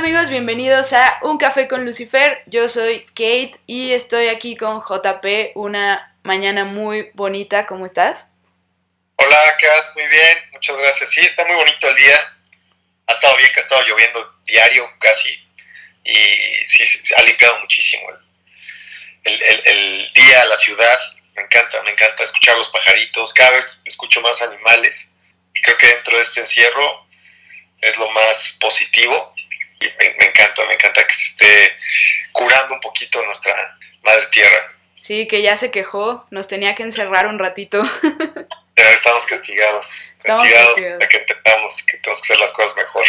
amigos, bienvenidos a Un Café con Lucifer. Yo soy Kate y estoy aquí con JP, una mañana muy bonita. ¿Cómo estás? Hola, Kat, muy bien, muchas gracias. Sí, está muy bonito el día. Ha estado bien que ha estado lloviendo diario casi y sí, se ha limpiado muchísimo el, el, día, la ciudad. Me encanta, me encanta escuchar los pajaritos. Cada vez escucho más animales y creo que dentro de este encierro es lo más positivo me, encanta, me encanta que se esté curando un poquito nuestra madre tierra. Sí, que ya se quejó, nos tenía que encerrar un ratito. estamos castigados, castigados, de que entendamos que tenemos que hacer las cosas mejor.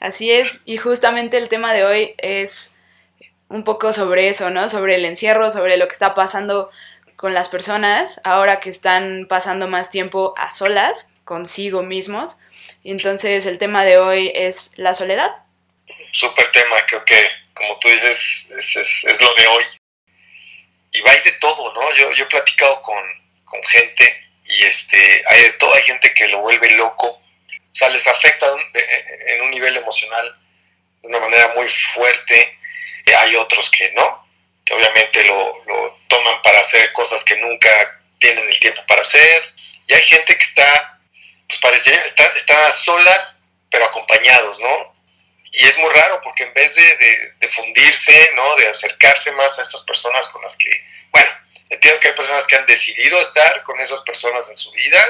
Así es, y justamente el tema de hoy es un poco sobre eso, ¿no? Sobre el encierro, sobre lo que está pasando con las personas ahora que están pasando más tiempo a solas, consigo mismos. Entonces el tema de hoy es la soledad súper tema, creo que, como tú dices, es, es, lo de hoy. Y va de todo, ¿no? Yo, yo he platicado con, con gente y este, hay de todo, hay gente que lo vuelve loco, o sea, les afecta en un nivel emocional de una manera muy fuerte, hay otros que no, que obviamente lo, lo toman para hacer cosas que nunca tienen el tiempo para hacer, y hay gente que está, pues parecería, está, solas, pero acompañados, ¿no? Y es muy raro porque en vez de, fundirse, ¿no? De acercarse más a esas personas con las que, bueno, entiendo que hay personas que han decidido estar con esas personas en su vida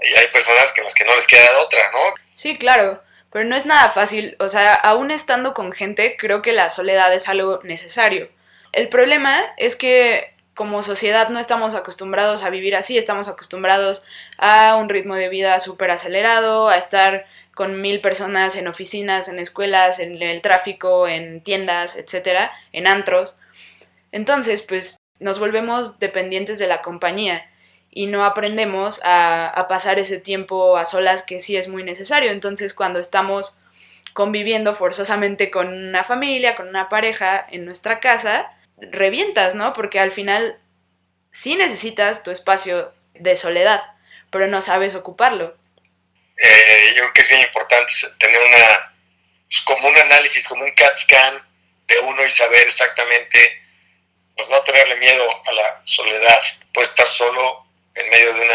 y hay personas que las que no les queda otra, ¿no? Sí, claro, pero no es nada fácil, o sea, aún estando con gente, creo que la soledad es algo necesario. El problema es que como sociedad no estamos acostumbrados a vivir así, estamos acostumbrados a un ritmo de vida súper acelerado, a estar con mil personas en oficinas, en escuelas, en el tráfico, en tiendas, etcétera, en antros. Entonces, pues nos volvemos dependientes de la compañía y no aprendemos a, a, pasar ese tiempo a solas que sí es muy necesario. Entonces, cuando estamos conviviendo forzosamente con una familia, con una pareja en nuestra casa, revientas, ¿no? Porque al final sí necesitas tu espacio de soledad, pero no sabes ocuparlo eh, yo creo que es bien importante tener una, pues, como un análisis, como un CAT scan de uno y saber exactamente, pues no tenerle miedo a la soledad. Puede estar solo en medio de una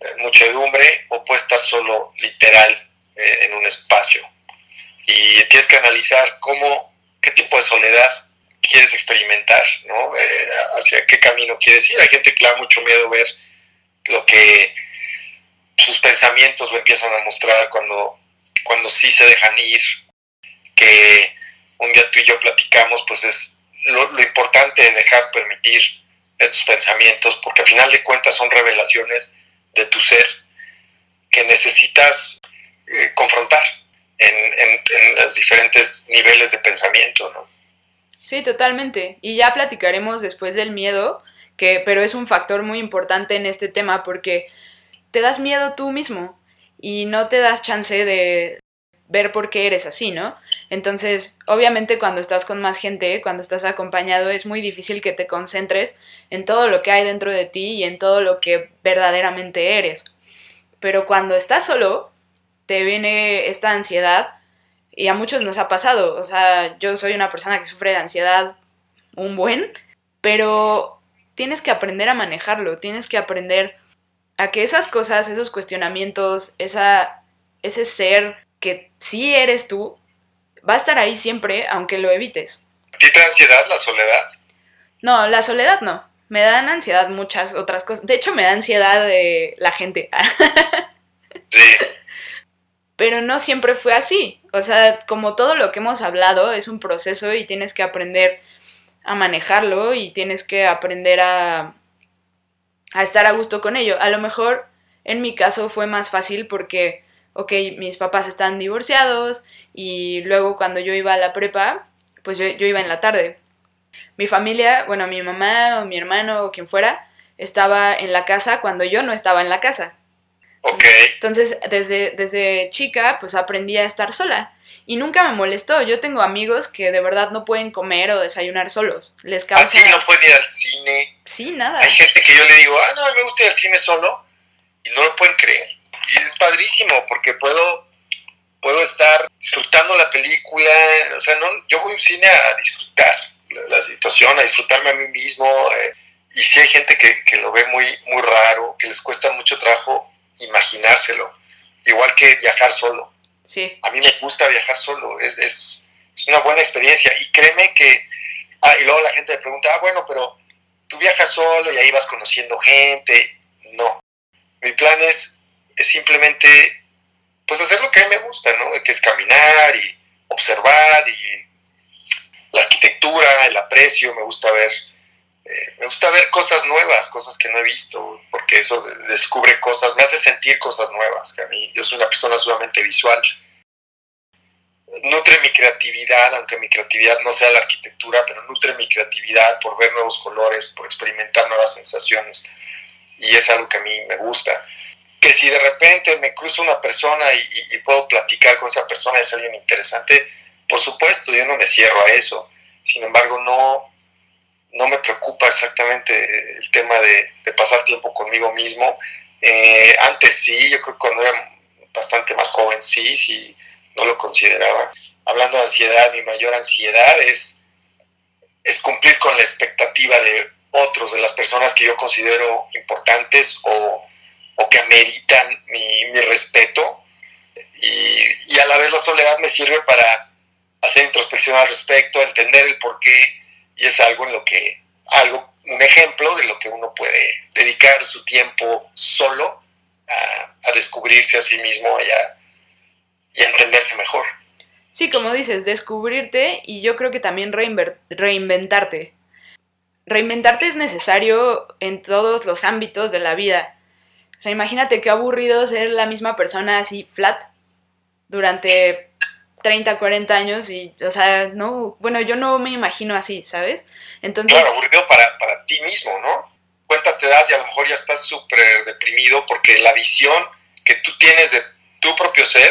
eh, muchedumbre o puede estar solo literal eh, en un espacio. Y tienes que analizar cómo, qué tipo de soledad quieres experimentar, ¿no? Eh, hacia qué camino quieres ir. Hay gente que le da mucho miedo ver lo que sus pensamientos lo empiezan a mostrar cuando, cuando sí se dejan ir, que un día tú y yo platicamos, pues es lo, importante de dejar permitir estos pensamientos, porque al final de cuentas son revelaciones de tu ser que necesitas eh, confrontar en, en, los diferentes niveles de pensamiento, ¿no? Sí, totalmente. Y ya platicaremos después del miedo, que, pero es un factor muy importante en este tema porque te das miedo tú mismo y no te das chance de ver por qué eres así, ¿no? Entonces, obviamente cuando estás con más gente, cuando estás acompañado, es muy difícil que te concentres en todo lo que hay dentro de ti y en todo lo que verdaderamente eres. Pero cuando estás solo, te viene esta ansiedad y a muchos nos ha pasado. O sea, yo soy una persona que sufre de ansiedad un buen, pero tienes que aprender a manejarlo, tienes que aprender a que esas cosas, esos cuestionamientos, esa, ese ser que sí eres tú, va a estar ahí siempre, aunque lo evites. ¿A te da ansiedad la soledad? No, la soledad no. Me dan ansiedad muchas otras cosas. De hecho, me da ansiedad de la gente. sí. Pero no siempre fue así. O sea, como todo lo que hemos hablado, es un proceso y tienes que aprender a manejarlo y tienes que aprender a, a estar a gusto con ello. A lo mejor en mi caso fue más fácil porque, ok, mis papás están divorciados y luego cuando yo iba a la prepa, pues yo, iba en la tarde. Mi familia, bueno, mi mamá o mi hermano o quien fuera, estaba en la casa cuando yo no estaba en la casa. Ok. Entonces, desde, desde chica, pues aprendí a estar sola y nunca me molestó. Yo tengo amigos que de verdad no pueden comer o desayunar solos. Les causa... Así no pueden ir al cine. Sí, nada. Hay gente que yo le digo, ah, no, me gusta ir al cine solo y no lo pueden creer. Y es padrísimo porque puedo puedo estar disfrutando la película, o sea, no, yo voy al cine a disfrutar la, situación, a disfrutarme a mí mismo, eh, y si hay gente que, que, lo ve muy, muy raro, que les cuesta mucho trabajo imaginárselo, igual que viajar solo. Sí. A mí me gusta viajar solo, es, es, es una buena experiencia, y créeme que, ah, y luego la gente me pregunta, ah, bueno, pero tú viajas solo y ahí vas conociendo gente, no. Mi plan es, es simplemente pues hacer lo que a mí me gusta, ¿no? Que es caminar y observar y la arquitectura, el aprecio, me gusta ver, eh, me gusta ver cosas nuevas, cosas que no he visto, porque eso descubre cosas, me hace sentir cosas nuevas, que a mí, yo soy una persona sumamente visual. Nutre mi creatividad, aunque mi creatividad no sea la arquitectura, pero nutre mi creatividad por ver nuevos colores, por experimentar nuevas sensaciones. Y es algo que a mí me gusta que si de repente me cruza una persona y, puedo platicar con esa persona, es alguien interesante, por supuesto, yo no me cierro a eso. Sin embargo, no, no me preocupa exactamente el tema de, pasar tiempo conmigo mismo. Eh, antes sí, yo creo que cuando era bastante más joven sí, sí, no lo consideraba. Hablando de ansiedad, mi mayor ansiedad es, es cumplir con la expectativa de otros, de las personas que yo considero importantes o o que ameritan mi, mi respeto y, y, a la vez la soledad me sirve para hacer introspección al respecto, entender el por qué y es algo en lo que, algo, un ejemplo de lo que uno puede dedicar su tiempo solo a, a descubrirse a sí mismo y a, y a entenderse mejor. Sí, como dices, descubrirte y yo creo que también reinventarte. Reinventarte es necesario en todos los ámbitos de la vida o sea, imagínate qué aburrido ser la misma persona así flat durante 30, 40 años y, o sea, no, bueno, yo no me imagino así, ¿sabes? Entonces... Claro, aburrido para, para ti mismo, ¿no? Cuenta te das y a lo mejor ya estás súper deprimido porque la visión que tú tienes de tu propio ser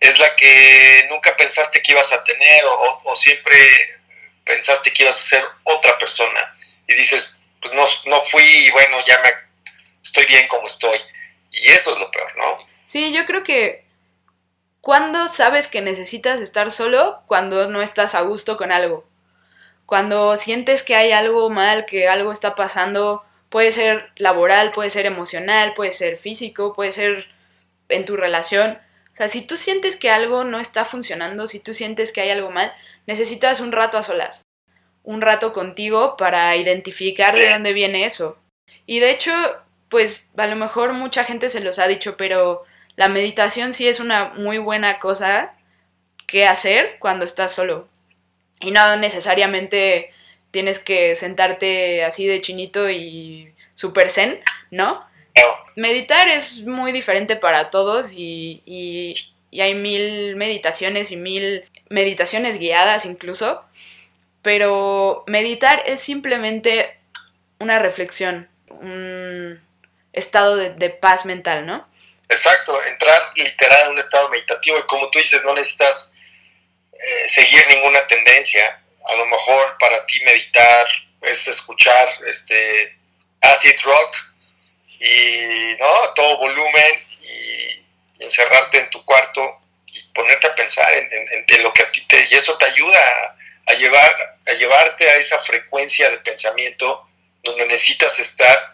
es la que nunca pensaste que ibas a tener o, o siempre pensaste que ibas a ser otra persona y dices, pues no, no fui y bueno, ya me estoy bien como estoy. Y eso es lo peor, ¿no? Sí, yo creo que cuando sabes que necesitas estar solo, cuando no estás a gusto con algo. Cuando sientes que hay algo mal, que algo está pasando, puede ser laboral, puede ser emocional, puede ser físico, puede ser en tu relación. O sea, si tú sientes que algo no está funcionando, si tú sientes que hay algo mal, necesitas un rato a solas. Un rato contigo para identificar de dónde viene eso. Y de hecho, pues a lo mejor mucha gente se los ha dicho, pero la meditación sí es una muy buena cosa que hacer cuando estás solo. Y no necesariamente tienes que sentarte así de chinito y super zen, ¿no? Meditar es muy diferente para todos y, y, y hay mil meditaciones y mil meditaciones guiadas incluso, pero meditar es simplemente una reflexión, un, estado de, paz mental, ¿no? Exacto, entrar literal en un estado meditativo y como tú dices, no necesitas eh, seguir ninguna tendencia. A lo mejor para ti meditar es escuchar este acid rock y no a todo volumen y, encerrarte en tu cuarto y ponerte a pensar en, lo que a ti te y eso te ayuda a, llevar a llevarte a esa frecuencia de pensamiento donde necesitas estar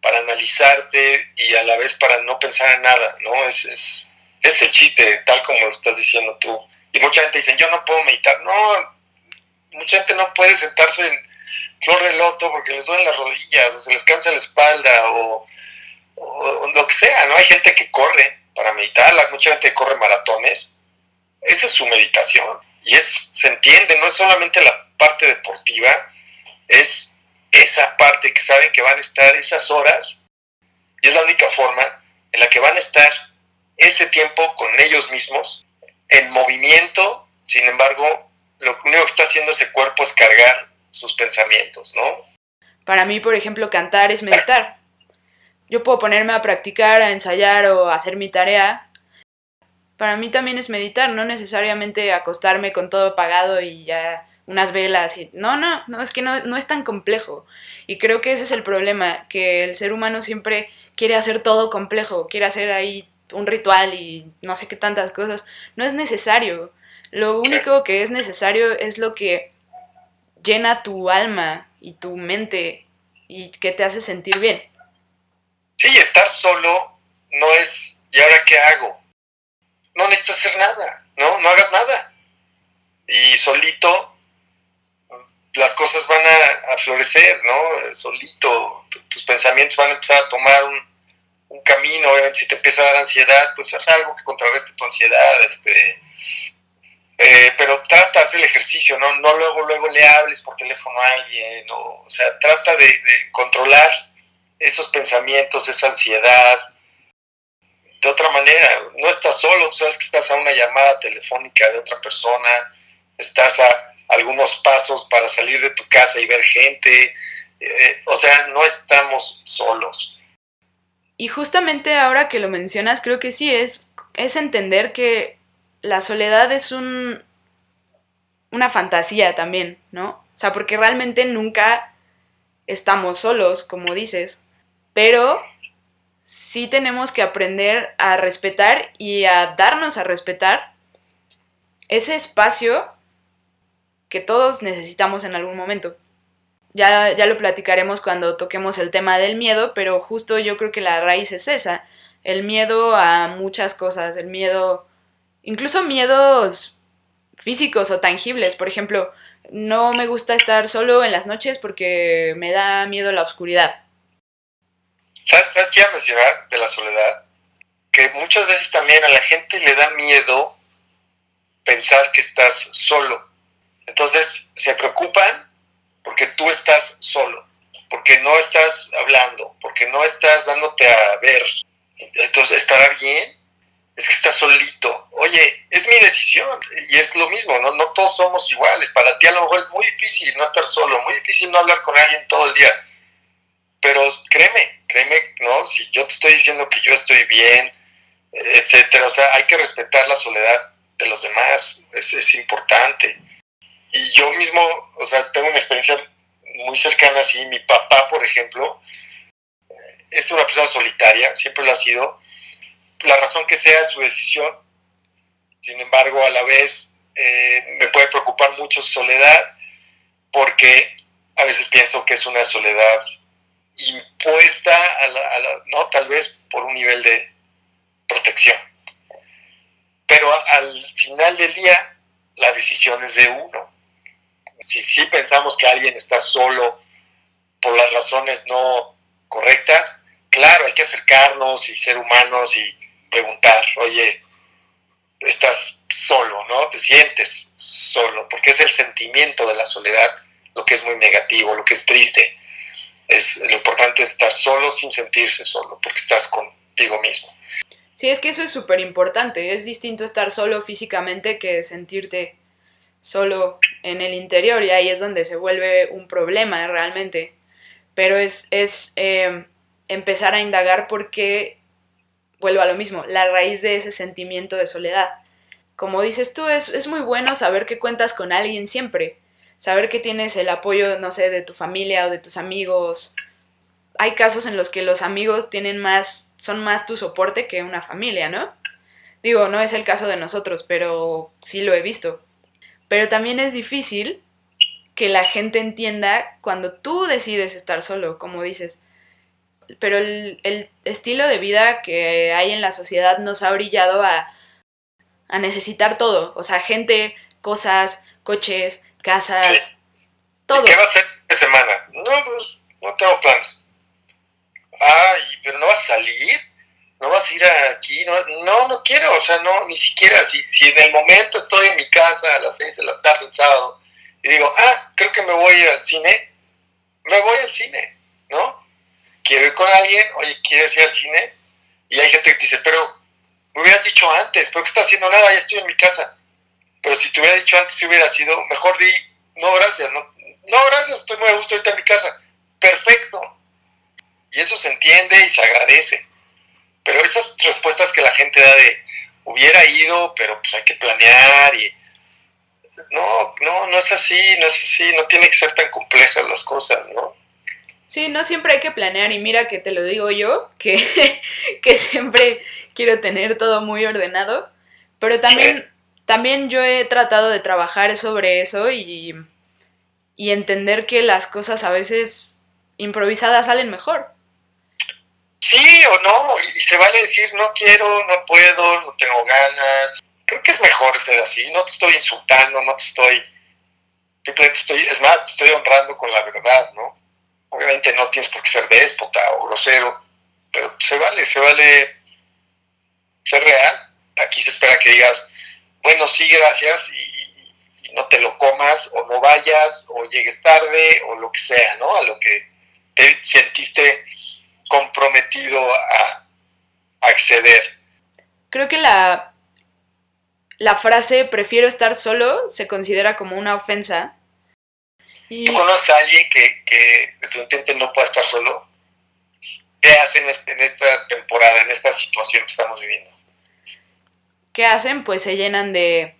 para analizarte y a la vez para no pensar en nada, ¿no? Es, es, es el chiste, tal como lo estás diciendo tú. Y mucha gente dice, yo no puedo meditar. No, mucha gente no puede sentarse en flor de loto porque les duelen las rodillas, o se les cansa la espalda, o, o, lo que sea, ¿no? Hay gente que corre para meditar, mucha gente corre maratones. Esa es su meditación. Y es, se entiende, no es solamente la parte deportiva, es esa parte que saben que van a estar esas horas y es la única forma en la que van a estar ese tiempo con ellos mismos en movimiento, sin embargo, lo único que está haciendo ese cuerpo es cargar sus pensamientos, ¿no? Para mí, por ejemplo, cantar es meditar. Yo puedo ponerme a practicar, a ensayar o a hacer mi tarea. Para mí también es meditar, no necesariamente acostarme con todo apagado y ya unas velas y no, no, no, es que no, no es tan complejo. Y creo que ese es el problema, que el ser humano siempre quiere hacer todo complejo, quiere hacer ahí un ritual y no sé qué tantas cosas. No es necesario. Lo único que es necesario es lo que llena tu alma y tu mente y que te hace sentir bien. Sí, estar solo no es, ¿y ahora qué hago? No necesitas hacer nada, ¿no? No hagas nada. Y solito las cosas van a, florecer, ¿no? Solito, tus pensamientos van a empezar a tomar un, camino, obviamente si te empieza a dar ansiedad, pues haz algo que contrarreste tu ansiedad, este, eh, pero trata de hacer el ejercicio, ¿no? No luego, luego le hables por teléfono a alguien, o sea, trata de, de controlar esos pensamientos, esa ansiedad, de otra manera, no estás solo, tú sabes que estás a una llamada telefónica de otra persona, estás a algunos pasos para salir de tu casa y ver gente. Eh, o sea, no estamos solos. Y justamente ahora que lo mencionas, creo que sí es, es entender que la soledad es un, una fantasía también, ¿no? O sea, porque realmente nunca estamos solos, como dices, pero sí tenemos que aprender a respetar y a darnos a respetar ese espacio que todos necesitamos en algún momento. Ya, ya lo platicaremos cuando toquemos el tema del miedo, pero justo yo creo que la raíz es esa, el miedo a muchas cosas, el miedo, incluso miedos físicos o tangibles, por ejemplo, no me gusta estar solo en las noches porque me da miedo la oscuridad. ¿Sabes, ¿Sabes qué iba a mencionar de la soledad? Que muchas veces también a la gente le da miedo pensar que estás solo. Entonces se preocupan porque tú estás solo, porque no estás hablando, porque no estás dándote a ver. Entonces, ¿estará bien? Es que estás solito. Oye, es mi decisión y es lo mismo, ¿no? No todos somos iguales. Para ti a lo mejor es muy difícil no estar solo, muy difícil no hablar con alguien todo el día. Pero créeme, créeme, ¿no? Si yo te estoy diciendo que yo estoy bien, etcétera, o sea, hay que respetar la soledad de los demás, es, es importante y yo mismo, o sea, tengo una experiencia muy cercana así. Mi papá, por ejemplo, es una persona solitaria, siempre lo ha sido. La razón que sea su decisión, sin embargo, a la vez eh, me puede preocupar mucho su soledad, porque a veces pienso que es una soledad impuesta, a la, ¿no? Tal vez por un nivel de protección. Pero al final del día, la decisión es de uno si sí pensamos que alguien está solo por las razones no correctas, claro, hay que acercarnos y ser humanos y preguntar, oye, estás solo, ¿no? Te sientes solo, porque es el sentimiento de la soledad lo que es muy negativo, lo que es triste. Es, lo importante es estar solo sin sentirse solo, porque estás contigo mismo. Sí, es que eso es súper importante. Es distinto estar solo físicamente que sentirte solo en el interior y ahí es donde se vuelve un problema realmente. Pero es, es em, empezar a indagar porque, vuelvo a lo mismo, la raíz de ese sentimiento de soledad. Como dices tú, es, es muy bueno saber que cuentas con alguien siempre, saber que tienes el apoyo, no sé, de tu familia o de tus amigos. Hay casos en los que los amigos tienen más, son más tu soporte que una familia, ¿no? Digo, no es el caso de nosotros, pero sí lo he visto. Pero también es difícil que la gente entienda cuando tú decides estar solo, como dices. Pero el, estilo de vida que hay en la sociedad nos ha brillado a, a necesitar todo. O sea, gente, cosas, coches, casas, todo. ¿Qué va a hacer de semana? No, pues no tengo planes. Ay, pero no vas a salir no vas a ir aquí, no, no, no quiero, o sea, no, ni siquiera, si, si en el momento estoy en mi casa a las seis de la tarde un sábado y digo, ah, creo que me voy a ir al cine, me voy al cine, ¿no? Quiero ir con alguien, oye, ¿quieres ir al cine? Y hay gente que dice, pero me hubieras dicho antes, ¿pero qué estás haciendo nada? Ya estoy en mi casa. Pero si te hubiera dicho antes, si hubiera sido, mejor di, no, gracias, no, no, gracias, estoy muy a gusto ahorita en mi casa. Perfecto. Y eso se entiende y se agradece. Pero esas respuestas que la gente da de hubiera ido, pero pues hay que planear y no, no, no es así, no es así, no tiene que ser tan complejas las cosas, ¿no? Sí, no siempre hay que planear y mira que te lo digo yo, que, que siempre quiero tener todo muy ordenado, pero también, también yo he tratado de trabajar sobre eso y, y entender que las cosas a veces improvisadas salen mejor. Sí o no, y se vale decir no quiero, no puedo, no tengo ganas. Creo que es mejor ser así, no te estoy insultando, no te estoy, simplemente estoy, es más, te estoy honrando con la verdad, ¿no? Obviamente no tienes por qué ser déspota o grosero, pero se vale, se vale ser real. Aquí se espera que digas, bueno, sí, gracias, y, y no te lo comas, o no vayas, o llegues tarde, o lo que sea, ¿no? A lo que te sentiste comprometido a, acceder. Creo que la, la frase prefiero estar solo se considera como una ofensa. Y... ¿Tú conoces a alguien que, que definitivamente no pueda estar solo? ¿Qué hacen en esta temporada, en esta situación que estamos viviendo? ¿Qué hacen? Pues se llenan de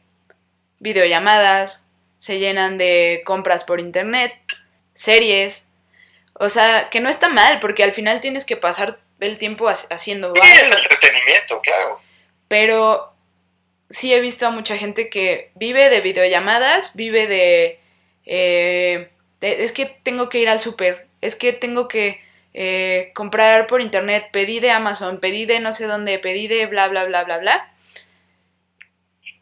videollamadas, se llenan de compras por internet, series, o sea, que no está mal, porque al final tienes que pasar el tiempo haciendo Sí, es entretenimiento, claro. Pero sí he visto a mucha gente que vive de videollamadas, vive de... Eh, es que tengo que ir al súper, es que tengo que eh, comprar por internet, pedí de Amazon, pedí de no sé dónde, pedí de bla, bla, bla, bla, bla.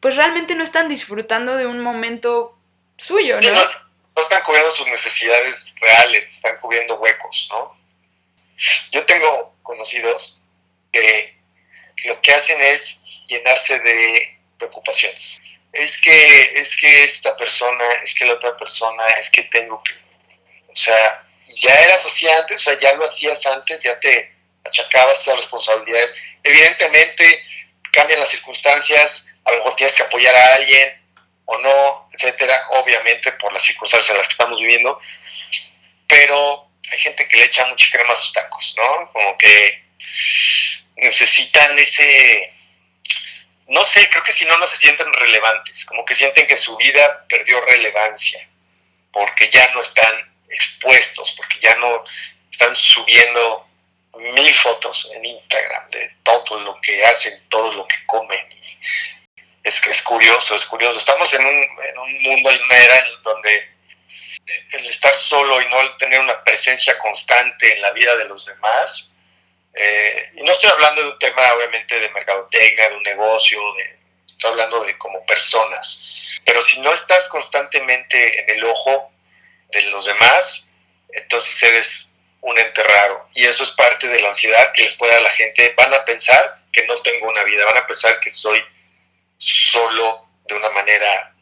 Pues realmente no están disfrutando de un momento suyo, ¿no? no están cubriendo sus necesidades reales, están cubriendo huecos, ¿no? Yo tengo conocidos que lo que hacen es llenarse de preocupaciones. Es que, es que esta persona, es que la otra persona, es que tengo que... O sea, ya eras así antes, o sea, ya lo hacías antes, ya te achacabas esas responsabilidades. Evidentemente, cambian las circunstancias, a lo mejor tienes que apoyar a alguien, o no, etcétera, obviamente por las circunstancias en las que estamos viviendo, pero hay gente que le echa mucha crema a sus tacos, ¿no? Como que necesitan ese, no sé, creo que si no, no se sienten relevantes, como que sienten que su vida perdió relevancia, porque ya no están expuestos, porque ya no están subiendo mil fotos en Instagram de todo lo que hacen, todo lo que comen es, es curioso, es curioso. Estamos en un, en un mundo, en una era en donde el estar solo y no tener una presencia constante en la vida de los demás, eh, y no estoy hablando de un tema obviamente de mercadotecnia, de un negocio, de, estoy hablando de como personas, pero si no estás constantemente en el ojo de los demás, entonces eres un ente raro. Y eso es parte de la ansiedad que les puede dar a la gente. Van a pensar que no tengo una vida, van a pensar que soy solo de una manera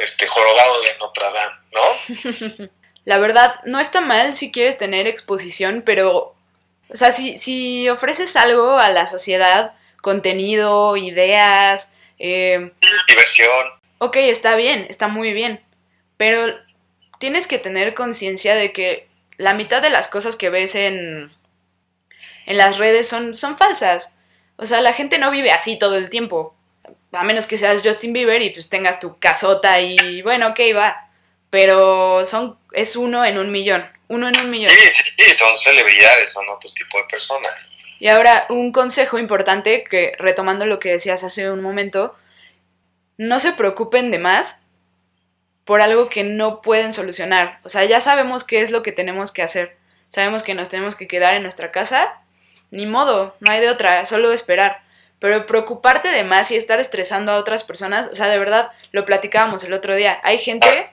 este jorobado de Notre Dame, ¿no? La verdad, no está mal si quieres tener exposición, pero, o sea, si, si ofreces algo a la sociedad, contenido, ideas, eh, diversión. Ok, está bien, está muy bien, pero tienes que tener conciencia de que la mitad de las cosas que ves en, en las redes son, son falsas. O sea, la gente no vive así todo el tiempo a menos que seas Justin Bieber y pues tengas tu casota y bueno, ok, va. Pero son, es uno en un millón. Uno en un millón. Sí, sí, sí, son celebridades, son otro tipo de personas. Y ahora, un consejo importante, que retomando lo que decías hace un momento, no se preocupen de más por algo que no pueden solucionar. O sea, ya sabemos qué es lo que tenemos que hacer. Sabemos que nos tenemos que quedar en nuestra casa. Ni modo, no hay de otra, solo esperar. Pero preocuparte de más y estar estresando a otras personas, o sea, de verdad, lo platicábamos el otro día. Hay gente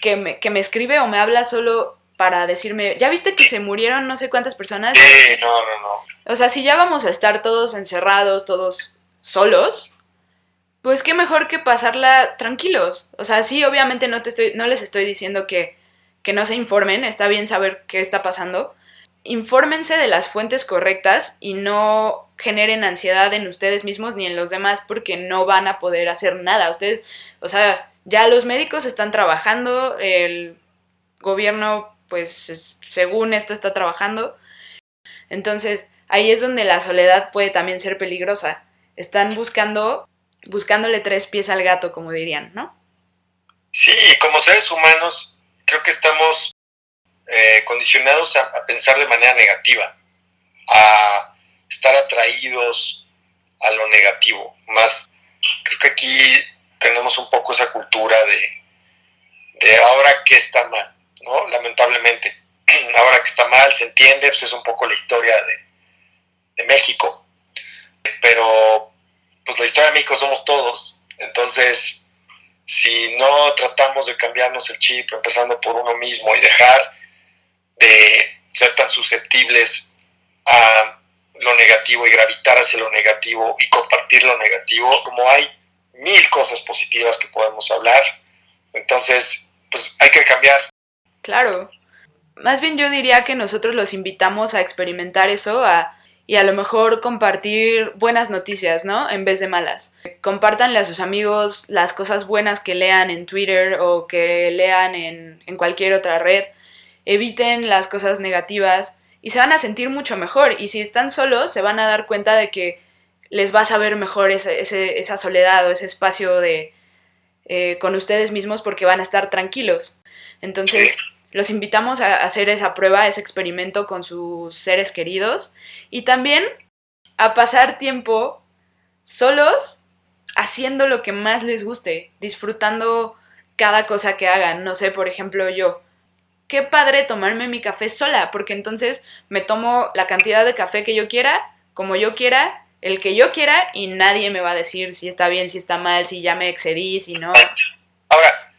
que me, que me escribe o me habla solo para decirme, ¿ya viste que se murieron no sé cuántas personas? Sí, no, no, no. O sea, si ya vamos a estar todos encerrados, todos solos, pues qué mejor que pasarla tranquilos. O sea, sí, obviamente no, te estoy, no les estoy diciendo que, que no se informen, está bien saber qué está pasando. Infórmense de las fuentes correctas y no generen ansiedad en ustedes mismos ni en los demás porque no van a poder hacer nada. Ustedes, o sea, ya los médicos están trabajando, el gobierno, pues, según esto está trabajando. Entonces, ahí es donde la soledad puede también ser peligrosa. Están buscando, buscándole tres pies al gato, como dirían, ¿no? Sí, como seres humanos, creo que estamos eh, condicionados a, a pensar de manera negativa, a estar atraídos a lo negativo. Más, creo que aquí tenemos un poco esa cultura de, de ahora que está mal, ¿no? Lamentablemente. Ahora que está mal, se entiende, pues es un poco la historia de, de México. Pero, pues la historia de México somos todos. Entonces, si no tratamos de cambiarnos el chip, empezando por uno mismo y dejar de ser tan susceptibles a lo negativo y gravitar hacia lo negativo y compartir lo negativo, como hay mil cosas positivas que podemos hablar, entonces, pues hay que cambiar. Claro. Más bien yo diría que nosotros los invitamos a experimentar eso, a y a lo mejor compartir buenas noticias, ¿no? En vez de malas. Compártanle a sus amigos las cosas buenas que lean en Twitter o que lean en, en cualquier otra red. Eviten las cosas negativas y se van a sentir mucho mejor. Y si están solos, se van a dar cuenta de que les va a saber mejor ese, esa soledad o ese espacio de, eh, con ustedes mismos porque van a estar tranquilos. Entonces, los invitamos a hacer esa prueba, ese experimento con sus seres queridos y también a pasar tiempo solos haciendo lo que más les guste, disfrutando cada cosa que hagan. No sé, por ejemplo, yo, qué padre tomarme mi café sola, porque entonces me tomo la cantidad de café que yo quiera, como yo quiera, el que yo quiera y nadie me va a decir si está bien, si está mal, si ya me excedí, si no. Ahora,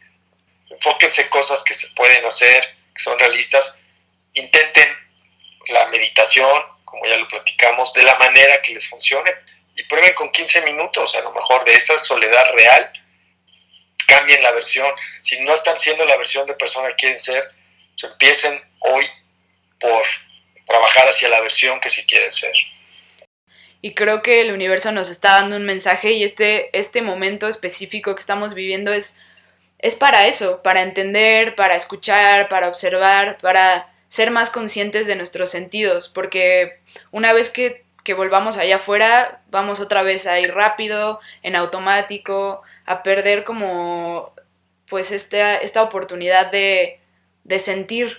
enfóquense cosas que se pueden hacer, que son realistas, intenten la meditación, como ya lo platicamos, de la manera que les funcione y prueben con 15 minutos, a lo mejor de esa soledad real, cambien la versión. Si no están siendo la versión de persona que quieren ser, pues empiecen hoy por trabajar hacia la versión que sí quieren ser. Y creo que el universo nos está dando un mensaje y este, este momento específico que estamos viviendo es es para eso, para entender, para escuchar, para observar, para ser más conscientes de nuestros sentidos, porque una vez que, que volvamos allá afuera, vamos otra vez a ir rápido, en automático, a perder como pues esta, esta oportunidad de, de sentir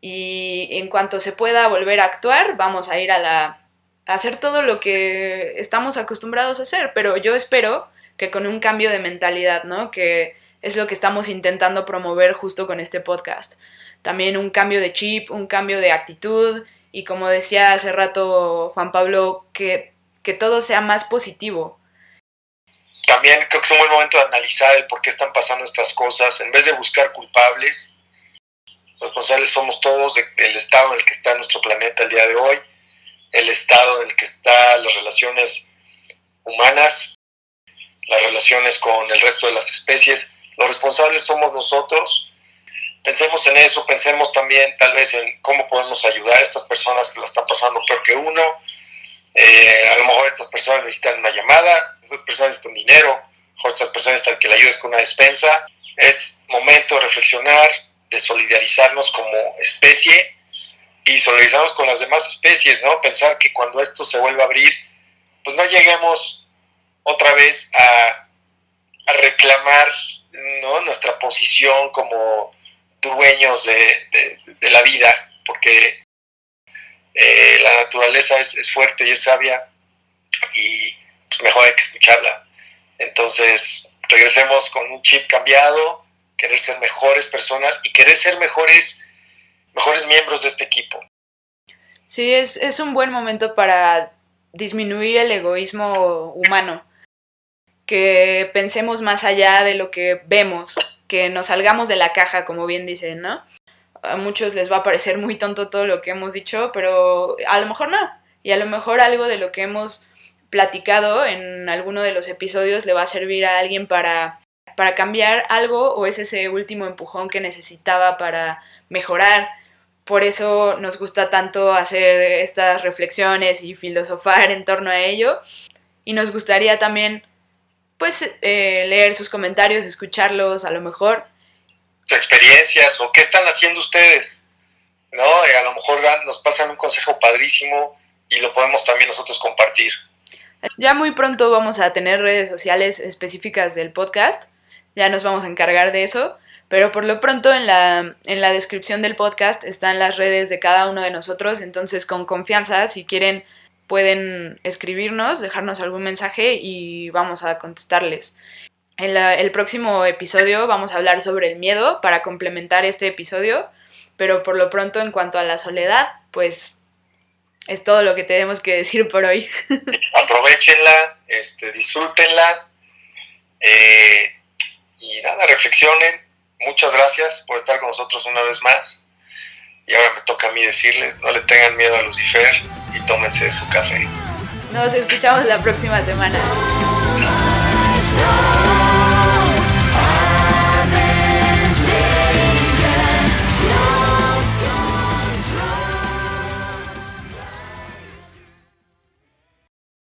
y en cuanto se pueda volver a actuar, vamos a ir a la hacer todo lo que estamos acostumbrados a hacer, pero yo espero que con un cambio de mentalidad, ¿no? Que es lo que estamos intentando promover justo con este podcast. También un cambio de chip, un cambio de actitud y como decía hace rato Juan Pablo, que, que todo sea más positivo. También creo que es un buen momento de analizar el por qué están pasando estas cosas, en vez de buscar culpables. Responsables somos todos del estado en el que está nuestro planeta el día de hoy, el estado en el que están las relaciones humanas, las relaciones con el resto de las especies los responsables somos nosotros. Pensemos en eso, pensemos también tal vez en cómo podemos ayudar a estas personas que la están pasando peor que uno. Eh, a lo mejor estas personas necesitan una llamada, estas personas necesitan dinero, estas personas necesitan que le ayudes con una despensa. Es momento de reflexionar, de solidarizarnos como especie y solidarizarnos con las demás especies, ¿no? Pensar que cuando esto se vuelva a abrir, pues no lleguemos otra vez a, a reclamar ¿no? nuestra posición como dueños de, la vida, porque eh, la naturaleza es, fuerte y es sabia y pues, mejor hay que escucharla. Entonces, regresemos con un chip cambiado, querer ser mejores personas y querer ser mejores, mejores miembros de este equipo. Sí, es, es un buen momento para disminuir el egoísmo humano que pensemos más allá de lo que vemos, que nos salgamos de la caja, como bien dicen, ¿no? A muchos les va a parecer muy tonto todo lo que hemos dicho, pero a lo mejor no. Y a lo mejor algo de lo que hemos platicado en alguno de los episodios le va a servir a alguien para, para cambiar algo o es ese último empujón que necesitaba para mejorar. Por eso nos gusta tanto hacer estas reflexiones y filosofar en torno a ello. Y nos gustaría también pues eh, leer sus comentarios, escucharlos a lo mejor. Sus experiencias o qué están haciendo ustedes, ¿no? Eh, a lo mejor nos pasan un consejo padrísimo y lo podemos también nosotros compartir. Ya muy pronto vamos a tener redes sociales específicas del podcast, ya nos vamos a encargar de eso, pero por lo pronto en la, en la descripción del podcast están las redes de cada uno de nosotros, entonces con confianza, si quieren pueden escribirnos, dejarnos algún mensaje y vamos a contestarles. En el próximo episodio vamos a hablar sobre el miedo para complementar este episodio, pero por lo pronto en cuanto a la soledad, pues es todo lo que tenemos que decir por hoy. Aprovechenla, este, disfrútenla eh, y nada, reflexionen. Muchas gracias por estar con nosotros una vez más. Y ahora me toca a mí decirles, no le tengan miedo a Lucifer y tómense su café. Nos escuchamos la próxima semana.